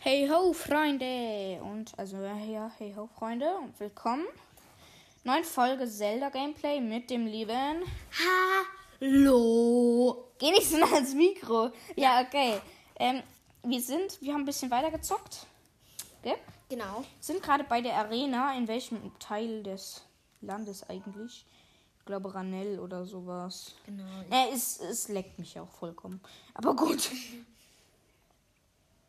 Hey ho, Freunde! Und also ja, hey ho, Freunde und willkommen. Neue Folge Zelda Gameplay mit dem lieben. Hallo. Geh nicht so nah ans Mikro. Ja, okay. Ähm, wir sind, wir haben ein bisschen weiter gezockt. Gell? Genau. Sind gerade bei der Arena. In welchem Teil des Landes eigentlich? Ich glaube Ranell oder sowas. Genau. Äh, es, es leckt mich auch vollkommen. Aber gut.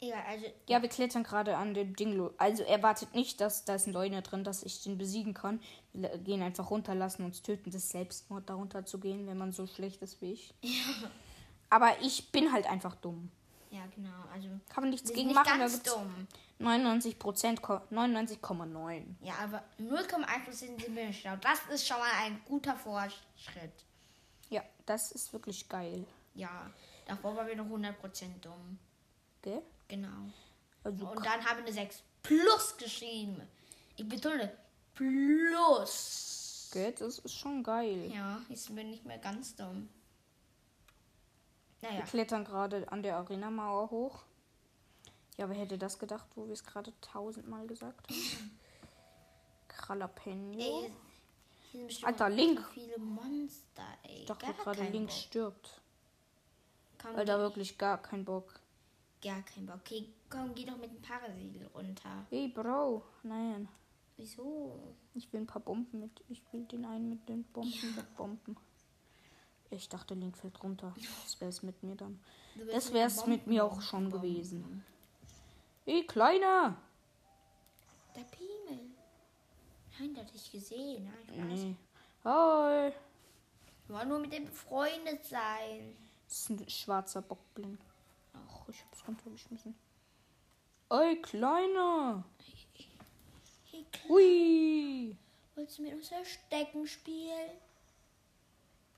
Ja, also Ja, wir klettern gerade an den Dinglo. Also erwartet nicht, dass da ist ein Leune drin, dass ich den besiegen kann. Wir gehen einfach runter, lassen uns töten. Das ist Selbstmord, darunter zu gehen, wenn man so schlecht ist wie ich. Aber ich bin halt einfach dumm. ja, genau. Also Kann man nichts gegen machen. nicht Da ganz gibt's dumm. 99 Prozent, 99,9. Ja, aber 0,1% sind wir schlau. Das ist schon mal ein guter Fortschritt. Ja, das ist wirklich geil. Ja, davor waren wir noch 100% dumm. Gell? Genau. Also, Und dann haben wir eine 6 plus geschrieben. Ich betone plus. gell? Das ist schon geil. Ja, jetzt sind wir nicht mehr ganz dumm. Wir Naja, klettern gerade an der Arena-Mauer hoch. Ja, wer hätte das gedacht, wo wir es gerade tausendmal gesagt haben? Kralapeno. ey, Alter, Link. so viele Monster. Ich dachte gerade, Link Bock. stirbt. Komm, Alter, wirklich gar kein Bock. Gar kein Bock. Okay, komm, geh doch mit dem Parasegel runter. Hey, Bro. Nein. Wieso? Ich will ein paar Bomben mit. Ich will den einen mit den Bomben wegbomben. Ich dachte, Link fällt runter. Das wär's mit mir dann. Das wär's Bomben mit mir auch bomben. schon gewesen. Hey, Kleiner. Der Piemel. Nein, der hat dich gesehen. Nein, Spaß. Nee. Hi. Wir wollen nur mit dem befreundet sein. Das ist ein schwarzer Bockblin. Ich hab's runtergeschmissen. Ey, Kleiner. Hey, Klein, Hui. willst du mit uns Verstecken spielen?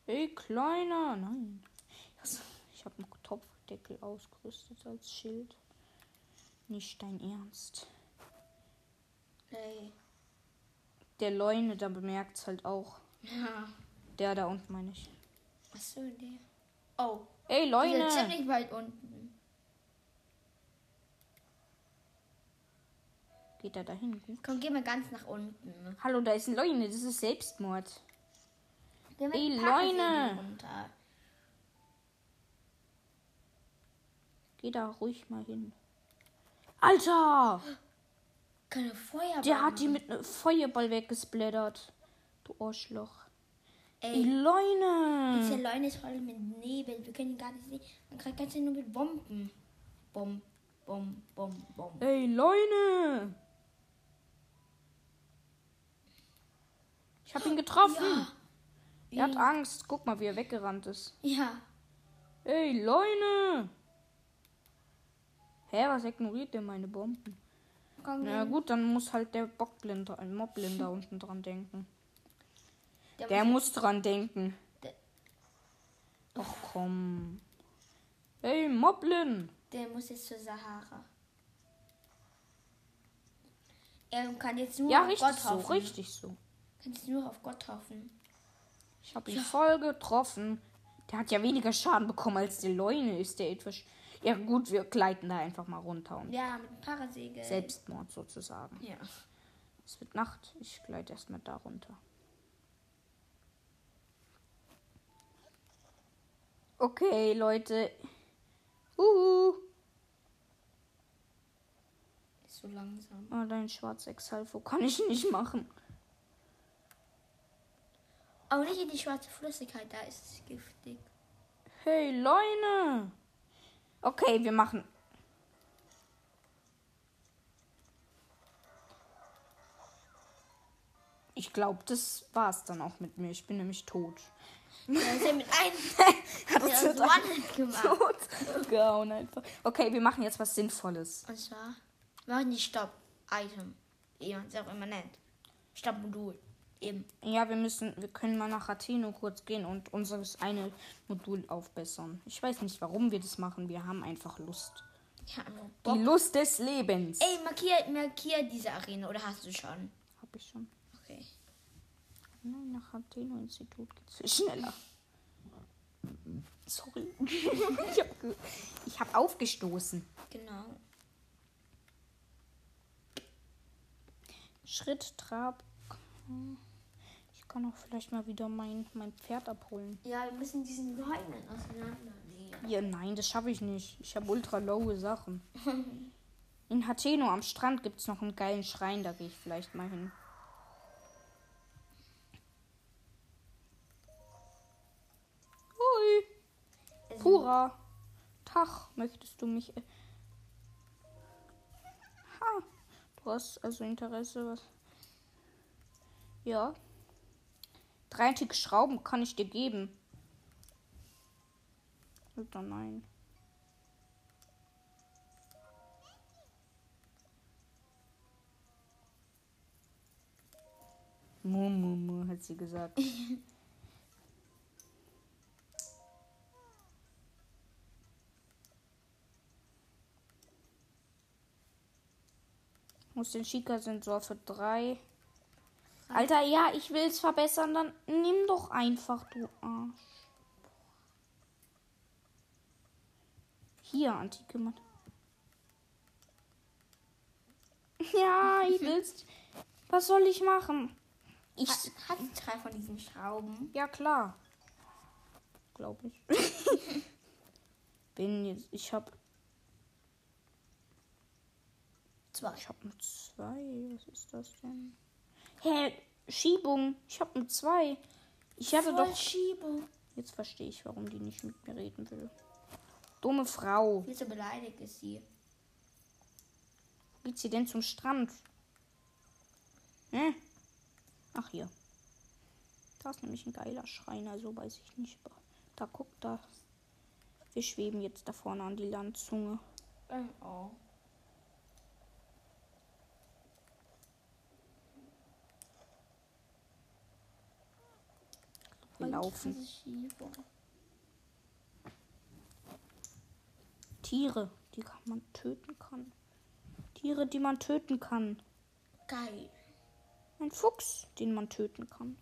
Ey, Kleiner. Nein. Ich habe einen Topfdeckel ausgerüstet als Schild. Nicht dein Ernst. Hey. Der Leune, da bemerkt's halt auch. Ja. Der da unten meine ich. Achso, der. Oh, Ey, Leune. ziemlich weit unten. Geht er dahin? Gut. Komm, geh mal ganz nach unten. Hallo, da ist ein Leune. Das ist Selbstmord. Geh Ey, Leune. Geh da ruhig mal hin. Alter! Keine Feuerball. Der hat die mit einem Feuerball weggesplattert. Du Arschloch. Ey, Ey, Leune! Dieser Leune ist voll mit Nebel. Wir können ihn gar nicht sehen. Man kriegt ganz nur mit Bomben. Bom, bom, bom, bom. Ey, Leune! Ich hab ihn getroffen. Er hat Angst. Guck mal, wie er weggerannt ist. Ja. Ey, Leune! Hä, was ignoriert der meine Bomben? Komm, Na gut, dann muss halt der Bockblind, ein Moblin da unten dran denken. der Der muss- muss dran denken. Doch komm. Ey, Moblin! Der muss jetzt zur Sahara. Er kann jetzt nur Ja, richtig Gott so, hoffen. richtig so. Kann jetzt nur auf Gott hoffen. Ich habe ihn voll getroffen. Der hat ja weniger Schaden bekommen als der Leune. Ist der etwas. Ja, gut, wir gleiten da einfach mal runter und Ja, mit dem Parasegel. Selbstmord sozusagen. Ja. Es wird Nacht. Ich gleite erstmal da runter. Okay, Leute. Uhu. Ist so langsam. Oh, dein Schwarzexhalfo kann ich nicht machen. Aber nicht in die schwarze Flüssigkeit, da ist es giftig. Hey, Leune. Okay, wir machen. Ich glaube, das war's dann auch mit mir. Ich bin nämlich tot. Da ist er mit einem Hat gemacht. tot gehauen einfach. Okay, wir machen jetzt was Sinnvolles. Und zwar, wir machen die Stopp-Item. Wie man es auch immer nennt. Stopp-Modul. Eben. Ja, wir müssen, wir können mal nach Atheno kurz gehen und unseres eine Modul aufbessern. Ich weiß nicht, warum wir das machen. Wir haben einfach Lust. Ja, also Die Bock. Lust des Lebens. Ey, markier, markier diese Arena. Oder hast du schon? Hab ich schon. Okay. Nein, nach Atheno-Institut geht's viel schneller. Sorry. ich habe hab aufgestoßen. Genau. Schritt, Trab. Ich kann auch vielleicht mal wieder mein, mein Pferd abholen. Ja, wir müssen diesen Leinen auseinandernehmen. Ja, nein, das schaffe ich nicht. Ich habe ultra lowe Sachen. In Hateno am Strand gibt es noch einen geilen Schrein, da gehe ich vielleicht mal hin. Hui. Also, Pura. Tag, möchtest du mich. äh, Ha. Du hast also Interesse, was. Ja. Drei antike Schrauben kann ich dir geben. Oder nein. Mu, hat sie gesagt. Muss den Schika-Sensor für drei. Alter, ja, ich will es verbessern, dann nimm doch einfach, du Arsch. Hier, antike Mann. Ja, ich will's. Was soll ich machen? Ich. Hat, drei von diesen Schrauben. Ja, klar. Glaube ich. Bin jetzt. Ich hab. Zwei. Ich hab nur zwei. Was ist das denn? Hä? Schiebung. Ich hab nur zwei. Ich hatte Voll doch. Schiebung. Jetzt verstehe ich, warum die nicht mit mir reden will. Dumme Frau. Wieso beleidigt ist sie? Wo geht sie denn zum Strand? Hä? Ach, hier. Da ist nämlich ein geiler Schreiner, so weiß ich nicht. Aber Da guckt da. Wir schweben jetzt da vorne an die Landzunge. Oh. Wir laufen. krasse Schiebung. Tiere, die kann man töten kann. Tiere, die man töten kann. Geil. Ein Fuchs, den man töten kann.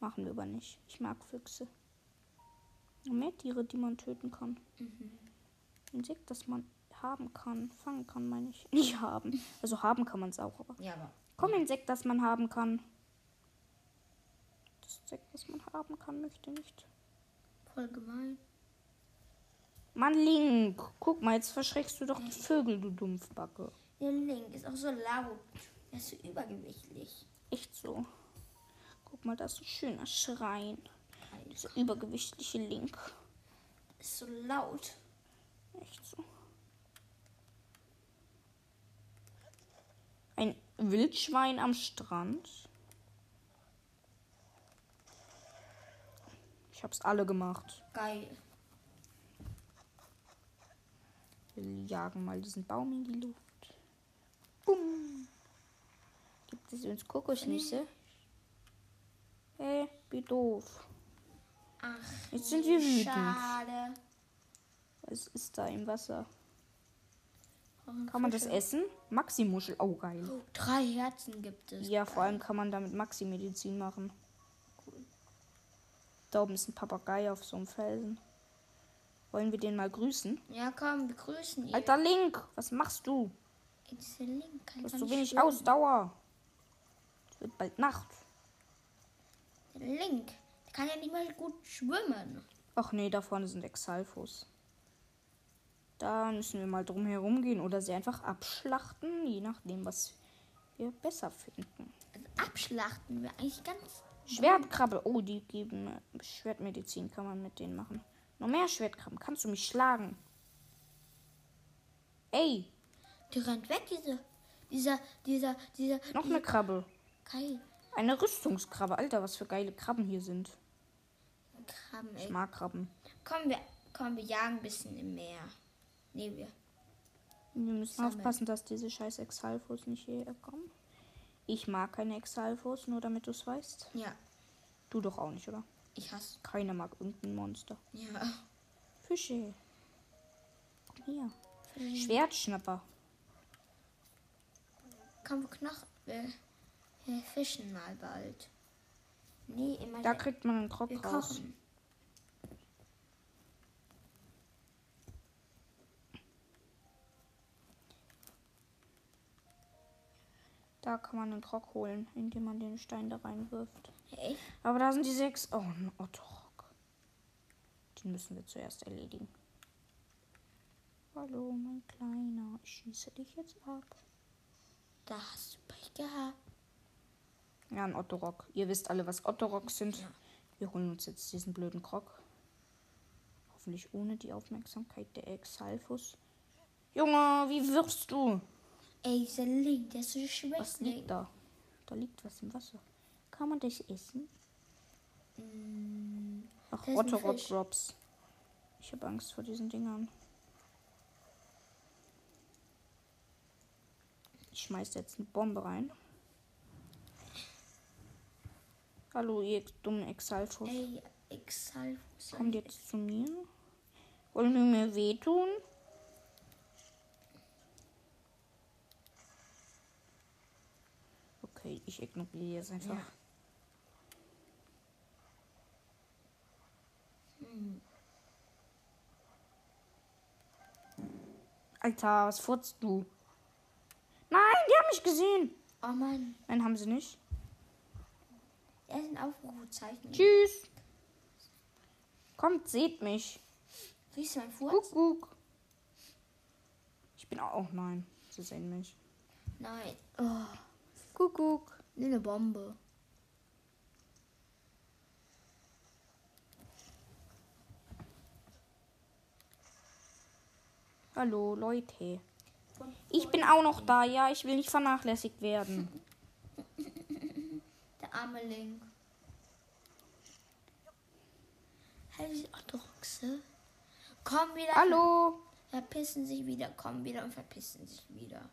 Machen wir aber nicht. Ich mag Füchse. Mehr Tiere, die man töten kann. Insekt, das man haben kann. Fangen kann, meine ich. Nicht haben. Also haben kann man es auch, aber. Ja, aber. Komm, Insekt, das man haben kann. Das Insekt, das man haben kann, möchte nicht. Voll gemein. Mann, Link. Guck mal, jetzt verschreckst du doch die Vögel, du Dumpfbacke. Der Link ist auch so laut. Er ist so übergewichtlich. Echt so. Guck mal, da ist ein schöner Schrein. Dieser übergewichtliche Link. Ist so laut. Echt so. Ein Wildschwein am Strand. Ich hab's alle gemacht. Geil. Wir jagen mal diesen Baum in die Luft. Bumm. Gibt es uns Kokosnüsse? Hey, wie doof. Ach, Jetzt sind wir wütend. schade. Was ist da im Wasser? Kann man das essen? Maxi-Muschel. Oh, geil. Oh, drei Herzen gibt es. Ja, vor allem kann man damit Maxi-Medizin machen. Da oben ist ein Papagei auf so einem Felsen. Wollen wir den mal grüßen? Ja, komm, wir grüßen ihn. Alter Link, was machst du? Dieser Link Du hast so wenig schwimmen. Ausdauer. Es wird bald Nacht. Der Link, der kann ja nicht mal gut schwimmen. Ach nee, da vorne sind Exalfos. Da müssen wir mal drum herum gehen oder sie einfach abschlachten, je nachdem, was wir besser finden. Also abschlachten wir eigentlich ganz. Schwertkrabbe. Oh, die geben Schwertmedizin, kann man mit denen machen. Noch mehr Schwertkrabben. Kannst du mich schlagen? Ey, Die rennt weg, diese. Dieser, dieser, dieser. noch dieser eine Krabbe. Geil. Eine Rüstungskrabbe. Alter, was für geile Krabben hier sind. Krabben, Ich ey. mag Krabben. Komm, wir, komm, wir jagen ein bisschen im Meer. Nee, wir. Wir müssen Sammeln. aufpassen, dass diese scheiß Exalfos nicht hierher kommen. Ich mag keine Exalfos, nur damit du es weißt. Ja, Du doch auch nicht, oder? ich hasse. Keiner mag irgendein Monster. Ja. Fische. Hier. Schwertschnapper. Komm, wir knochen. Wir, wir fischen mal bald. Nee, immer. Da kriegt man einen Krog raus. kochen. Da kann man einen Rock holen, indem man den Stein da reinwirft. Echt? Aber da sind die sechs. Oh, ein Otto-Rock. Den müssen wir zuerst erledigen. Hallo, mein Kleiner. Ich schieße dich jetzt ab. Da hast du Pech gehabt. Ja, ein Otto-Rock. Ihr wisst alle, was Otto-Rocks sind. Ja. Wir holen uns jetzt diesen blöden Krog. Hoffentlich ohne die Aufmerksamkeit der Exalfus. Junge, wie wirst du? Ey, dieser Link, der ist so schwach. Was liegt da? Da liegt was im Wasser. Kann man das essen? Mm, Ach, Fisch. Drops. Ich habe Angst vor diesen Dingern. Ich schmeiß jetzt eine Bombe rein. Hallo, ihr dummen Exalfus. ey, Exalfus. Kommt jetzt zu mir. Wollen wir mir wehtun? Okay, ich ignoriere jetzt einfach. Ja. Hm. Alter, was furzt du? Nein, die haben mich gesehen. Oh Mann, Nein, haben sie nicht. er ist ein Aufrufezeichen. Tschüss. Kommt, seht mich. Riechst du mein Furz? Guck, guck. Ich bin auch. Oh nein, sie sehen mich. Nein. Oh, Guck, guck. eine Bombe. Hallo, Leute. Ich bin auch noch da, ja. Ich will nicht vernachlässigt werden. Der arme Link. Hey, die Otterochse. Komm wieder. Hallo. Verpissen sich wieder, kommen wieder und verpissen sich wieder.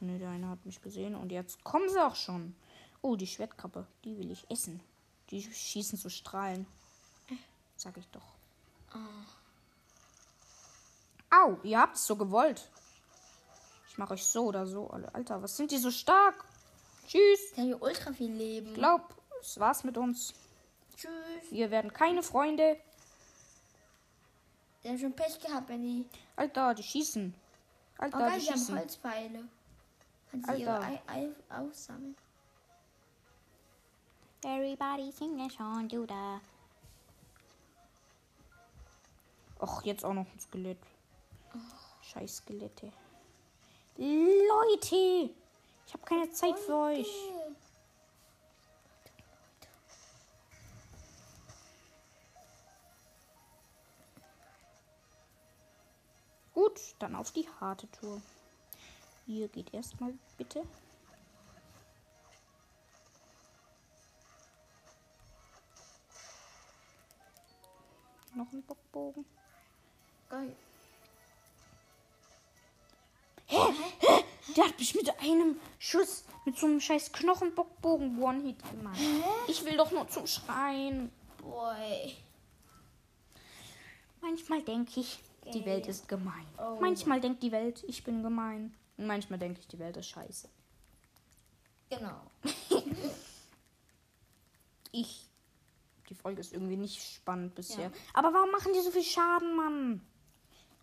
Och nee, der eine hat mich gesehen und jetzt kommen sie auch schon. Oh, die Schwertkappe, die will ich essen. Die schießen so Strahlen. Sag ich doch. Au, ihr habt es so gewollt. Ich mache euch so oder so, alle. Alter, was sind die so stark? Tschüss. Der hier ultra viel Leben. Glaub, das war's mit uns. Tschüss. Wir werden keine Freunde. Der hat schon Pech gehabt, wenn die. Alter, die schießen. Oh Alter, geil, die die haben schießen. Holzpfeile. Kann sie ihre. Ei, Ei aussammeln. Everybody sing a song, do da. Och, jetzt auch noch ein Skelett. Scheiß Skelette. Leute! Ich habe keine Zeit für euch. Gut, dann auf die harte Tour. Ihr geht erstmal bitte. Noch ein Bockbogen. Geil. Der hat mich mit einem Schuss, mit so einem scheiß Knochenbockbogen One-Hit gemacht. Ich will doch nur zum Schreien. Boy. Manchmal denke ich, die. Welt ist gemein. Oh. Manchmal denkt die Welt, ich bin gemein. Und manchmal denke ich, die Welt ist scheiße. Genau. Ich. Die Folge ist irgendwie nicht spannend bisher. Ja. Aber warum machen die so viel Schaden, Mann?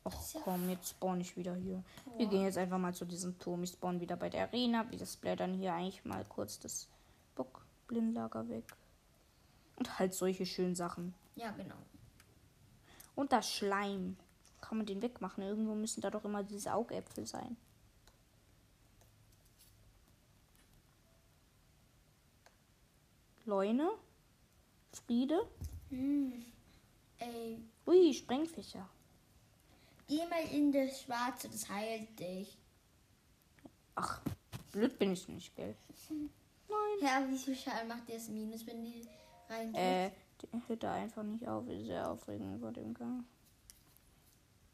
Och ja komm, jetzt spawn ich wieder hier. Wir gehen jetzt einfach mal zu diesem Turm. Ich spawn wieder bei der Arena. Wir blättern hier eigentlich mal kurz das Bockblindlager weg. Und halt solche schönen Sachen. Ja, genau. Und das Schleim. Kann man den wegmachen? Irgendwo müssen da doch immer diese Augäpfel sein. Leune? Friede? Hm. Ey, Ui, Sprengfächer. geh mal in das Schwarze, das heilt dich. Ach, blöd bin ich nicht, gell? Nein. Ja, wie viel Schaden macht das Minus, wenn die rein Äh, die hört da einfach nicht auf. Ist sehr aufregend vor dem Gang.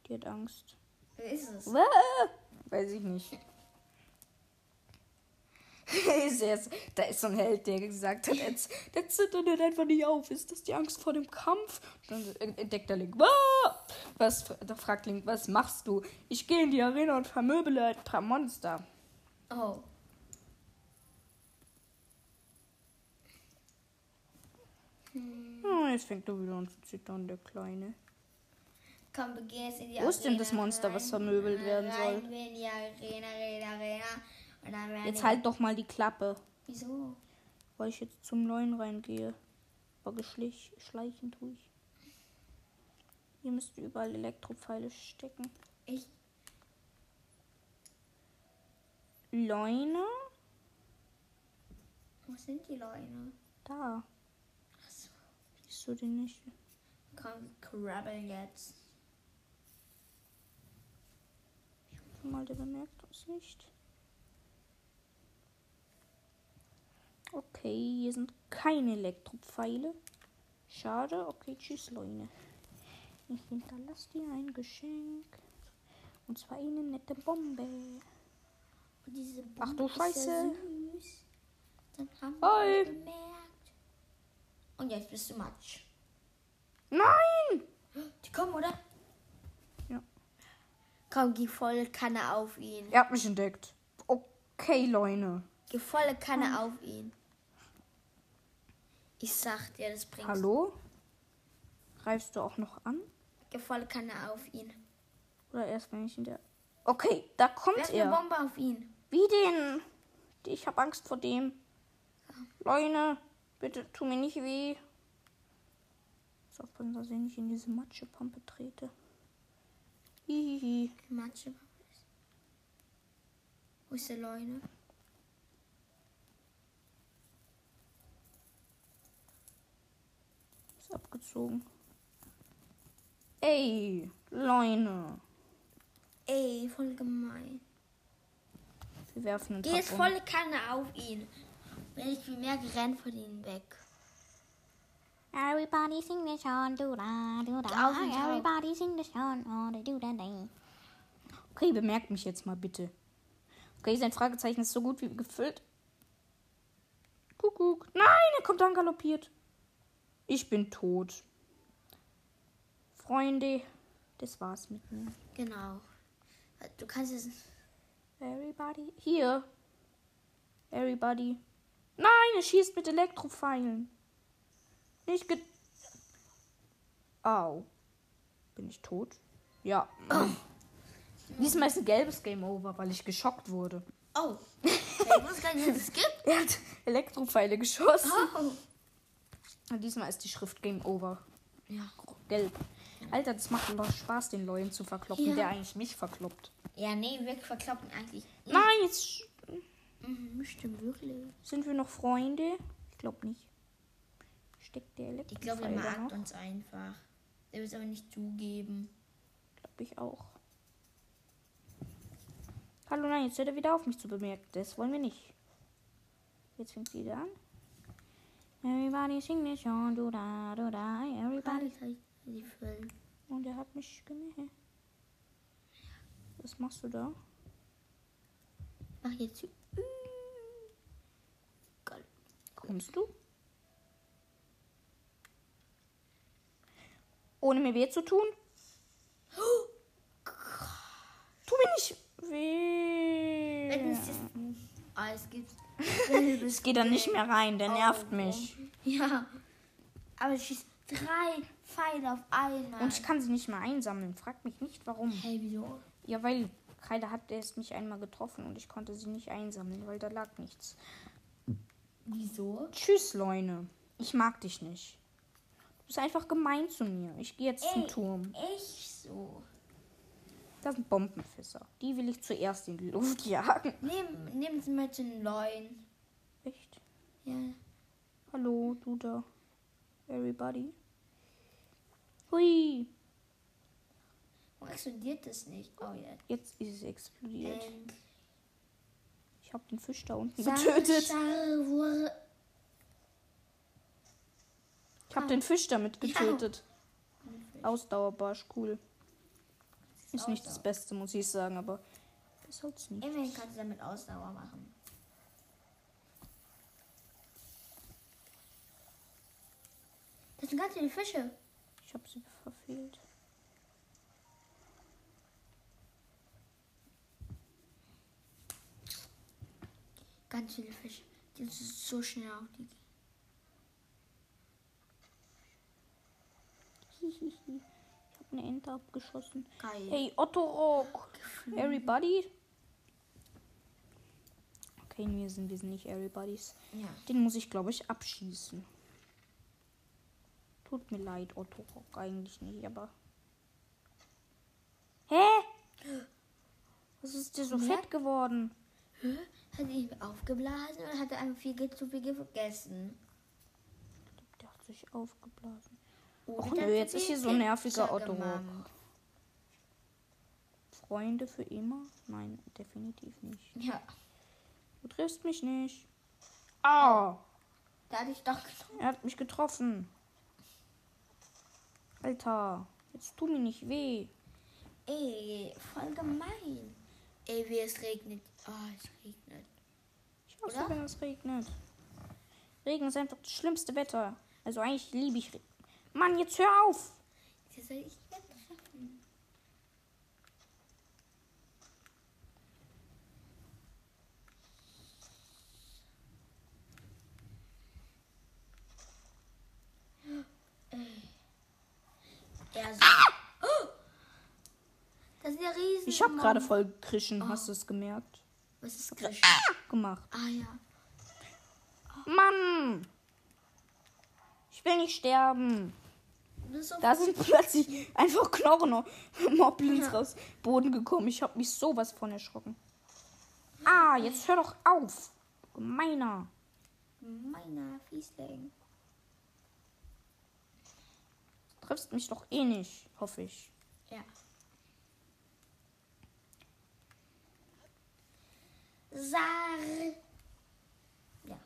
Die hat Angst. Wer ist es? Weiß ich nicht. Da ist so ein Held, der gesagt hat, jetzt, der zittert hört einfach nicht auf. Ist das die Angst vor dem Kampf? Dann entdeckt der Link. Wah! Was, da fragt Link, was machst du? Ich gehe in die Arena und vermöbele ein paar Monster. Oh. Oh, jetzt fängt er wieder an zu zittern, der Kleine. Komm, wir gehen jetzt in die Wo ist denn Arena das Monster, was vermöbelt werden soll? Rein wir in die Arena, Arena, Arena. Jetzt die- halt doch mal die Klappe, Wieso? weil ich jetzt zum neuen reingehe. Aber geschlich, schleichen tue ich. Hier müsste überall Elektropfeile stecken. Ich. Leune? Wo sind die Leute? Da. Achso. Siehst du den nicht? Komm, krabbeln jetzt. Schon mal, der bemerkt uns nicht. Okay, hier sind keine Elektropfeile. Schade. Okay, tschüss, Leute. Ich hinterlasse dir ein Geschenk. Und zwar eine nette Bombe. Und diese Ach du Bombe ist Scheiße. Dann haben wir es bemerkt. Und jetzt bist du Matsch. Nein! Die kommen, oder? Ja. Komm, geh volle Kanne auf ihn. Er hat mich entdeckt. Okay, Leute. Geh volle Kanne auf ihn. Ich sag dir, das bringt. Hallo? Greifst du auch noch an? Geh volle Kanne auf ihn. Oder erst, wenn ich in der... Okay, da kommt Werf eine er. Bombe auf ihn. Wie denn? Ich habe Angst vor dem. Leute, bitte tu mir nicht weh. Muss aufpassen, dass ich nicht in diese Matschepampe trete. Hihihi. Matsche. Wo ist der Leune? Abgezogen. Ey, Leune. Ey, voll gemein. Wir werfen einen Geh jetzt um. volle Kanne auf ihn. Wenn ich bemerke, renn von ihm weg. Everybody sing the song, do da, do da. Everybody sing the song, oh, do da, day. Okay, bemerkt mich jetzt mal bitte. Okay, sein Fragezeichen ist so gut wie gefüllt. Kuckuck. Nein, er kommt angaloppiert. Ich bin tot. Freunde, das war's mit mir. Genau. Du kannst es. Everybody. Hier. Everybody. Nein, er schießt mit Elektropfeilen. Nicht ge... Au. Bin ich tot? Ja. Diesmal ist ein gelbes Game Over, weil ich geschockt wurde. Oh. Ich wusste gar nicht, dass es gibt. Er hat Elektropfeile geschossen. Oh. Diesmal ist die Schrift Game Over. Ja. Gelb. Alter, das macht doch Spaß, den Leuten zu verkloppen, Ja. der eigentlich mich verkloppt. Ja, nee, wir verkloppen eigentlich. nicht. Nein, jetzt Mhm, stimmt wirklich. sind wir noch Freunde. Ich glaube nicht. Steckt der Ich glaube, er mag noch? uns einfach. Der will es aber nicht zugeben. Glaube ich auch. Hallo, nein, jetzt hört er wieder auf, mich zu bemerken. Das wollen wir nicht. Jetzt fängt sie wieder an. Everybody sing the song, do da, do da, everybody. Und er hat mich gemerkt. Was machst du da? Mach jetzt. Geil. Kommst du? Ohne mir weh zu tun? Tu mir nicht weh. Wenn es gibt. Es geht dann nicht mehr rein, der nervt mich. Ja. Aber es schießt drei Pfeile auf einmal. Und ich kann sie nicht mehr einsammeln. Frag mich nicht, warum. Hey, wieso? Ja, weil Kreide hat erst mich einmal getroffen und ich konnte sie nicht einsammeln, weil da lag nichts. Wieso? Tschüss, Leune. Ich mag dich nicht. Du bist einfach gemein zu mir. Ich gehe jetzt zum Ey. Turm. Ich so. Das sind Bombenfässer. Die will ich zuerst in die Luft jagen. Nehmen, nehmen Sie mal den Leuten. Echt? Ja. Hallo, du da. Everybody. Hui. Warum explodiert das nicht? Oh ja. Jetzt ist es explodiert. Ähm, Ich habe den Fisch da unten getötet. Sarwur- Ich habe den Fisch damit getötet. Ausdauerbarsch, cool. Ist nicht das Beste, muss ich sagen, aber besser als nie. Immerhin kannst du damit Ausdauer machen. Das sind ganz viele Fische. Ich habe sie verfehlt. Ganz viele Fische. Die sind so schnell auf die. Hihihi. Ich eine Ente abgeschossen. Geil. Hey, Otto Rock. Everybody? Okay, wir sind, wir sind nicht Everybodies. Ja. Den muss ich, glaube ich, abschießen. Tut mir leid, Otto Rock. Eigentlich nicht, aber. Hä? Was ist dir so Ja. fett geworden? Hat ihn aufgeblasen oder hat er einfach viel zu viel gegessen? Der hat sich aufgeblasen. Och hat nö, jetzt ist hier so ein nerviger Otto? Freunde für immer? Nein, definitiv nicht. Ja, Du triffst mich nicht. Ah, da hatte ich doch getroffen. er hat mich getroffen. Alter, jetzt tu mir nicht weh. Ey, voll gemein. Ey, wie es regnet. Oh, es regnet. Ich hasse, wenn es regnet. Regen ist einfach das schlimmste Wetter. Also eigentlich liebe ich Regen. Mann, jetzt hör auf. Das soll ich nicht treffen. Er so. Oh! Das ist der Riesen. Ich habe gerade voll gekrischen. Hast du es gemerkt? Was ist Grisch? Gemacht. Ah ja. Mann! Ich will nicht sterben. Da sind plötzlich einfach Knochen und Moblins Ja. raus Boden gekommen. Ich habe mich sowas von erschrocken. Ah, jetzt hör doch auf. Du Gemeiner. meiner Fiesling. Du triffst mich doch eh nicht, hoffe ich. Ja. Sar. Ja.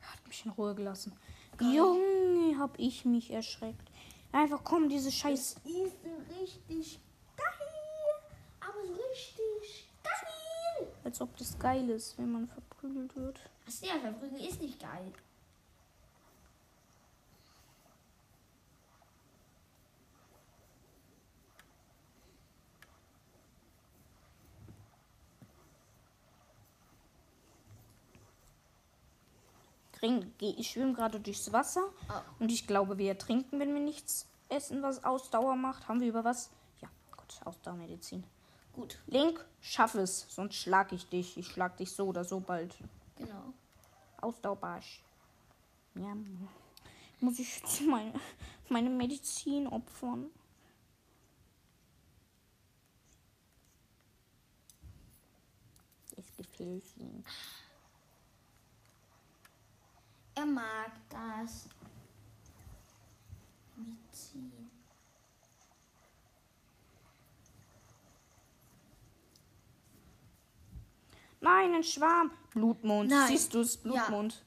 Er hat mich in Ruhe gelassen. Junge, hab ich mich erschreckt. Einfach komm, diese Scheiß. Ist richtig geil. Aber so richtig geil. Als ob das geil ist, wenn man verprügelt wird. Achso, ja, Verbrücken ist nicht geil. Trink- geh- Ich schwimme gerade durchs Wasser Oh. und ich glaube, wir ertrinken, wenn wir nichts essen, was Ausdauer macht. Haben wir über was? Ja, gut, Ausdauermedizin. Gut, Link, schaff es, sonst schlag ich dich. Ich schlag dich so oder so bald. genau. Ausdauerbarsch. Ja, muss ich jetzt meine, meine Medizin opfern? Es gefällt ihm. Er mag das. Mitziehen. Nein, ein Schwarm. Blutmond. Nein. Siehst du es? Ja. Blutmond.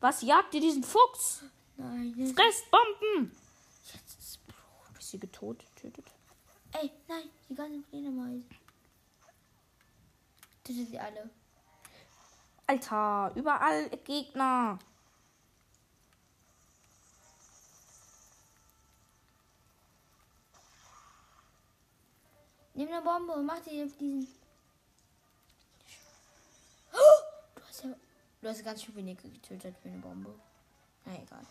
Was jagt ihr diesen Fuchs? Nein, jetzt Fresst Bomben! ist Blut. Ist sie getot? Tötet. Ey, nein, die ganzen Fledermäuse. Sind sie alle. Alter, überall Gegner. Nimm eine Bombe und mach die auf diesen. Du hast ja. Du hast ganz schön wenige getötet für eine Bombe. Na egal.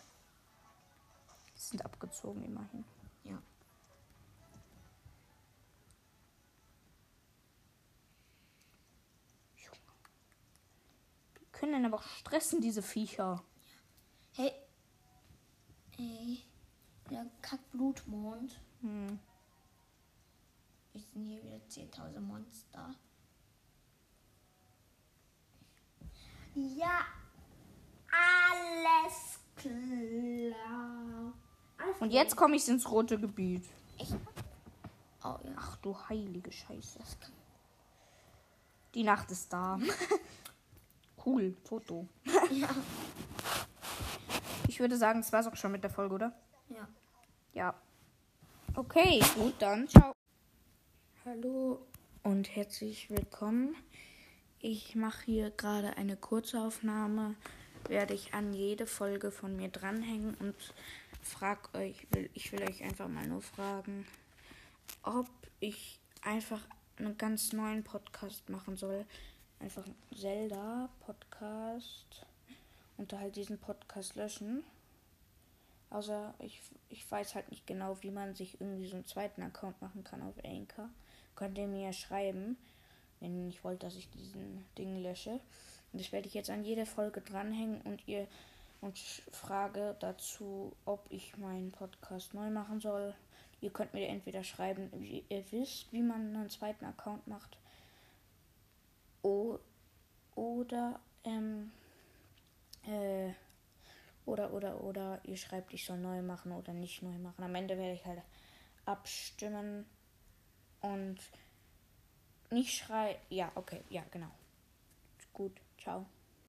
Die sind abgezogen, immerhin. Können dann aber auch stressen, diese Viecher. Hey. Ey. Der Kackblutmond. Hm. Ich sind hier wieder 10.000 Monster. Ja. Alles klar. Alles Und jetzt komme ich ins rote Gebiet. Echt? Oh ja. Ach du heilige Scheiße. Die Nacht ist da. cool, Foto. Ja. Ich würde sagen, das war's auch schon mit der Folge, oder? Ja. Ja. Okay, gut, dann ciao. Hallo und herzlich willkommen. Ich mache hier gerade eine Kurzaufnahme. Werde ich an jede Folge von mir dranhängen und frag euch, will, ich will euch einfach mal nur fragen, ob ich einfach einen ganz neuen Podcast machen soll. Einfach Zelda Podcast. und halt diesen Podcast löschen. Außer ich, ich weiß halt nicht genau, wie man sich irgendwie so einen zweiten Account machen kann auf Anchor. Könnt ihr mir schreiben, wenn ich wollt, dass ich diesen Ding lösche. Und das werde ich jetzt an jede Folge dranhängen und ihr und frage dazu, ob ich meinen Podcast neu machen soll. Ihr könnt mir entweder schreiben, wie ihr wisst, wie man einen zweiten Account macht. Oder ähm, äh, oder oder oder ihr schreibt, ich soll neu machen oder nicht neu machen. Am Ende werde ich halt abstimmen und nicht schreien. Ja, okay, ja, genau. Gut, ciao.